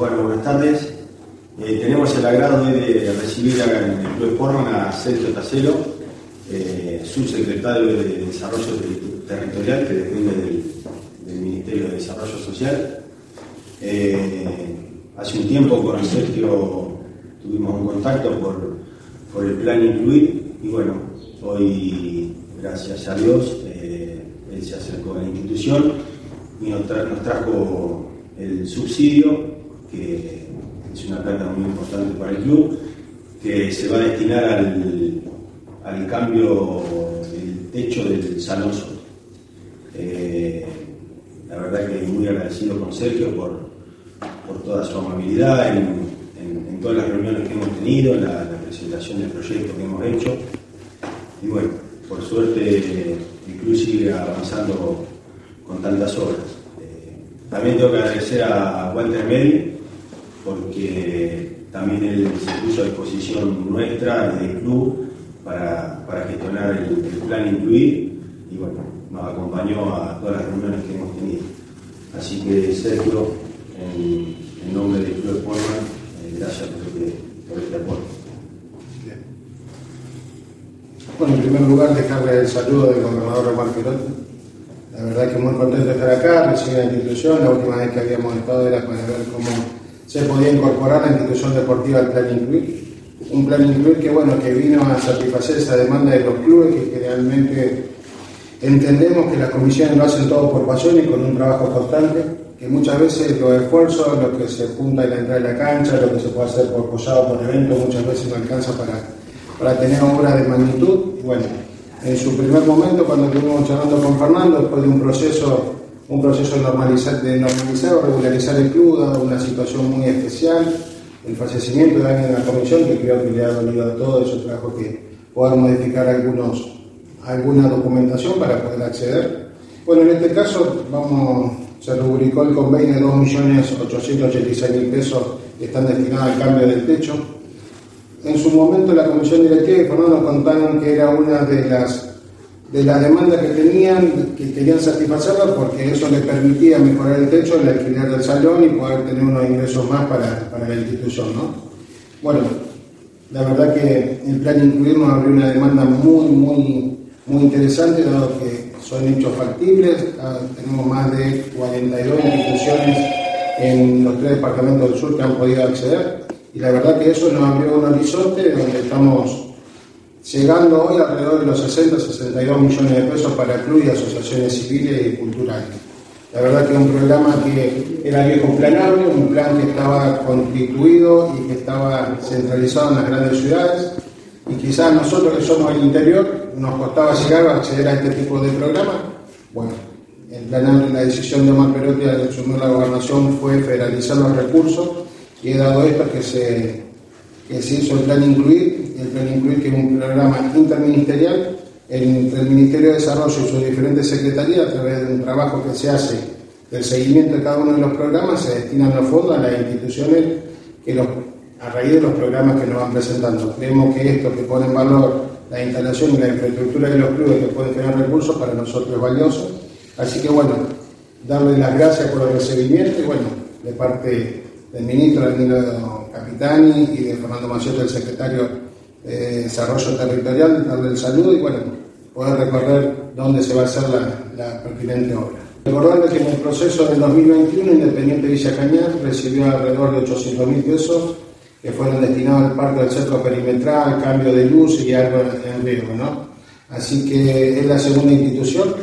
Bueno, buenas tardes. Eh, tenemos el agrado de recibir acá en el Club Sportman a Sergio Tacelo, eh, subsecretario de Desarrollo Territorial que depende del, Ministerio de Desarrollo Social. Eh, hace un tiempo con Sergio tuvimos un contacto por, por el plan Incluir y bueno, hoy, gracias a Dios, él se acercó a la institución y nos trajo el subsidio, que es una plata muy importante para el club, que se va a destinar al, al cambio del techo del Salón. Eh, la verdad que muy agradecido con Sergio por, por toda su amabilidad en, todas las reuniones que hemos tenido, la, la, presentación del proyecto que hemos hecho. Y bueno, por suerte el club sigue avanzando con tantas obras. También tengo que agradecer a Walter Medi, porque también él se puso a disposición nuestra, del club, para, gestionar el, plan Incluir y bueno, nos acompañó a todas las reuniones que hemos tenido. Así que Sergio, en, nombre del Club de eh, gracias por este, por este apoyo. Bueno, en primer lugar, dejarle el saludo del gobernador Román Perón la verdad que muy contento de estar acá, recibir la institución. La última vez que habíamos estado era para ver cómo se podía incorporar la institución deportiva al plan Incluir. Un plan Incluir que, bueno, que vino a satisfacer esa demanda de los clubes que, realmente entendemos que las comisiones lo hacen todo por pasión y con un trabajo constante, que muchas veces los esfuerzos, lo que se junta en la entrada de la cancha, lo que se puede hacer por posado, por evento, muchas veces no alcanza para, para tener obras de magnitud. Bueno, en su primer momento cuando estuvimos charlando con Fernando, después de un proceso, un proceso de normalizar, de normalizar o regularizar el club, dado una situación muy especial, el fallecimiento de alguien en la comisión, que creo que le ha dolido a todos, eso trajo que poder modificar algunos, alguna documentación para poder acceder. Bueno, en este caso vamos, se rubricó el convenio de 2.886.000 pesos que están destinados al cambio del techo en su momento la comisión directiva Fernando nos contaron que era una de las de las demandas que tenían, que querían satisfacerla porque eso les permitía mejorar el techo, el alquiler del salón y poder tener unos ingresos más para, la institución. ¿no? Bueno, la verdad que el plan incluir nos abrió una demanda muy, muy, muy interesante, dado que son hechos factibles. Ah, tenemos más de 42 instituciones en los tres departamentos del sur que han podido acceder. Y la verdad que eso nos abrió un horizonte donde estamos llegando hoy alrededor de los 60, 62 millones de pesos para clubes y asociaciones civiles y culturales. La verdad que es un programa que era viejo planable, un plan que estaba constituido y que estaba centralizado en las grandes ciudades. Y quizás nosotros que somos del interior nos costaba llegar a acceder a este tipo de programa. Bueno, el plan, la decisión de Omar Perotti al asumir la gobernación fue federalizar los recursos y he dado esto que se, que se hizo el plan Incluir, el plan Incluir que es un programa interministerial entre el Ministerio de Desarrollo y sus diferentes secretarías a través de un trabajo que se hace del seguimiento de cada uno de los programas, se destinan los fondos a las instituciones que los, a raíz de los programas que nos van presentando. Creemos que esto que pone en valor la instalación y la infraestructura de los clubes que pueden tener recursos para nosotros es valioso. Así que bueno, darle las gracias por el recibimiento y bueno, de parte del ministro Danilo Capitani y de Fernando Maciotto, el secretario de Desarrollo Territorial, darle el saludo y bueno, poder recorrer dónde se va a hacer la, pertinente obra. Recordando que en el proceso del 2021 Independiente Villa Cañar recibió alrededor de 800 mil pesos que fueron destinados al parque del centro perimetral, cambio de luz y algo en riesgo, ¿no? Así que es la segunda institución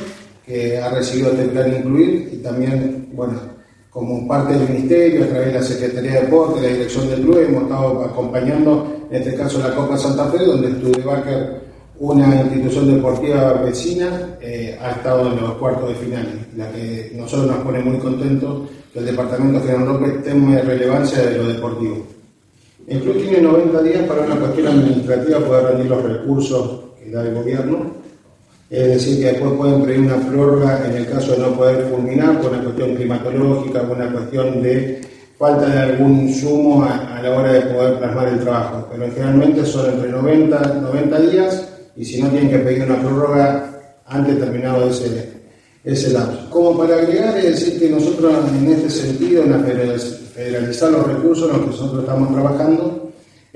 que ha recibido este plan incluir y también, bueno, como parte del Ministerio, a través de la Secretaría de Deporte, la Dirección del Club, hemos estado acompañando, en este caso, la Copa Santa Fe, donde Studebaker, una institución deportiva vecina, eh, ha estado en los cuartos de final, la que nosotros nos pone muy contentos que el Departamento General López tenga relevancia de lo deportivo. El club tiene 90 días para una cuestión administrativa poder rendir los recursos que da el gobierno es decir, que después pueden pedir una prórroga en el caso de no poder fulminar por una cuestión climatológica, por una cuestión de falta de algún insumo a, la hora de poder plasmar el trabajo. Pero generalmente son entre 90, 90 días y si no tienen que pedir una prórroga antes terminado ese, ese lapso. Como para agregar, es decir que nosotros en este sentido, en federalizar los recursos en los que nosotros estamos trabajando,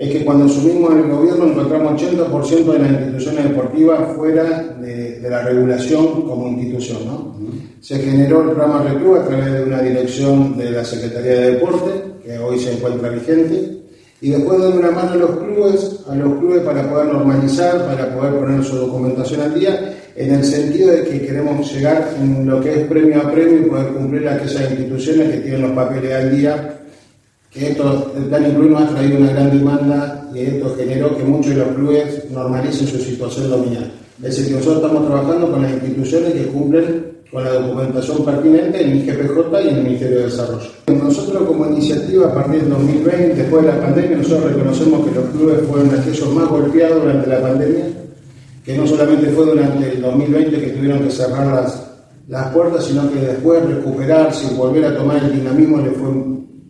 es que cuando asumimos el gobierno encontramos 80% de las instituciones deportivas fuera de, la regulación como institución. ¿no? Se generó el programa Reclub a través de una dirección de la Secretaría de Deporte, que hoy se encuentra vigente, y después dar una mano a los clubes, a los clubes para poder normalizar, para poder poner su documentación al día, en el sentido de que queremos llegar en lo que es premio a premio y poder cumplir aquellas instituciones que tienen los papeles al día, que esto, el plan incluido ha traído una gran demanda y esto generó que muchos de los clubes normalicen su situación nominal. Es decir, que nosotros estamos trabajando con las instituciones que cumplen con la documentación pertinente en el IGPJ y en el Ministerio de Desarrollo. Nosotros como iniciativa a partir del 2020, después de la pandemia, nosotros reconocemos que los clubes fueron aquellos más golpeados durante la pandemia, que no solamente fue durante el 2020 que tuvieron que cerrar las, las puertas, sino que después recuperarse y volver a tomar el dinamismo les fue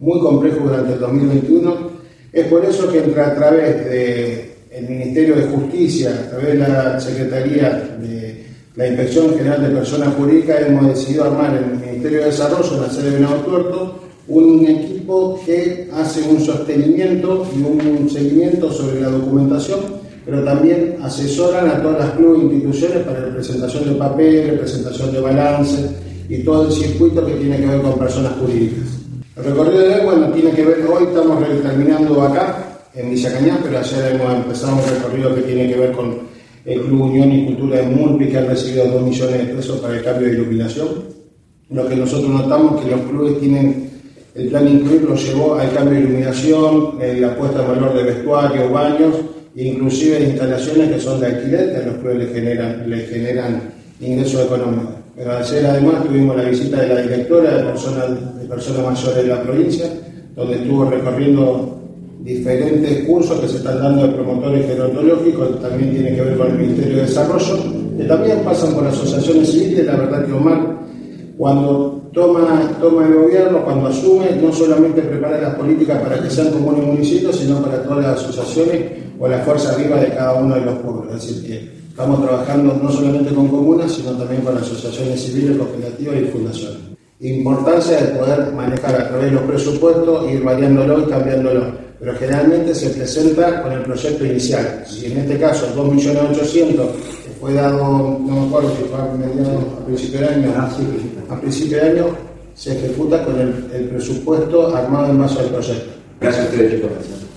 muy complejo durante el 2021. Es por eso que entre a través del Ministerio de Justicia, a través de la Secretaría de la Inspección General de Personas Jurídicas hemos decidido armar en el Ministerio de Desarrollo, en la sede de Venado Tuerto, un equipo que hace un sostenimiento y un seguimiento sobre la documentación, pero también asesoran a todas las clubes e instituciones para la presentación de papeles, presentación de balance y todo el circuito que tiene que ver con personas jurídicas. El recorrido de hoy, bueno, tiene que ver, hoy estamos terminando acá, en Villa Cañá, pero ayer hemos empezado un recorrido que tiene que ver con el Club Unión y Cultura de Mulpi, que ha recibido 2 millones de pesos para el cambio de iluminación. Lo que nosotros notamos es que los clubes tienen, el plan incluir lo llevó al cambio de iluminación, la puesta en valor de vestuario, baños, inclusive instalaciones que son de alquiler, que a los clubes les generan, les generan ingresos económicos. Ayer además tuvimos la visita de la directora de personas, de personas mayores de la provincia, donde estuvo recorriendo diferentes cursos que se están dando de promotores gerontológicos, también tiene que ver con el Ministerio de Desarrollo, que también pasan por asociaciones civiles, la verdad que Omar, cuando toma, toma el gobierno, cuando asume, no solamente prepara las políticas para que sean comunes municipios, sino para todas las asociaciones o la fuerza viva de cada uno de los pueblos. Decir, que estamos trabajando no solamente con comunas, sino también con asociaciones civiles, cooperativas y fundaciones. Importancia de poder manejar a través de los presupuestos, ir variándolo y cambiándolo pero generalmente se presenta con el proyecto inicial. Si en este caso 2.800.000 que fue dado, no me acuerdo si fue a, principio de año, ah, a principio de año se ejecuta con el, el presupuesto armado en base al proyecto. Gracias a ustedes, chicos.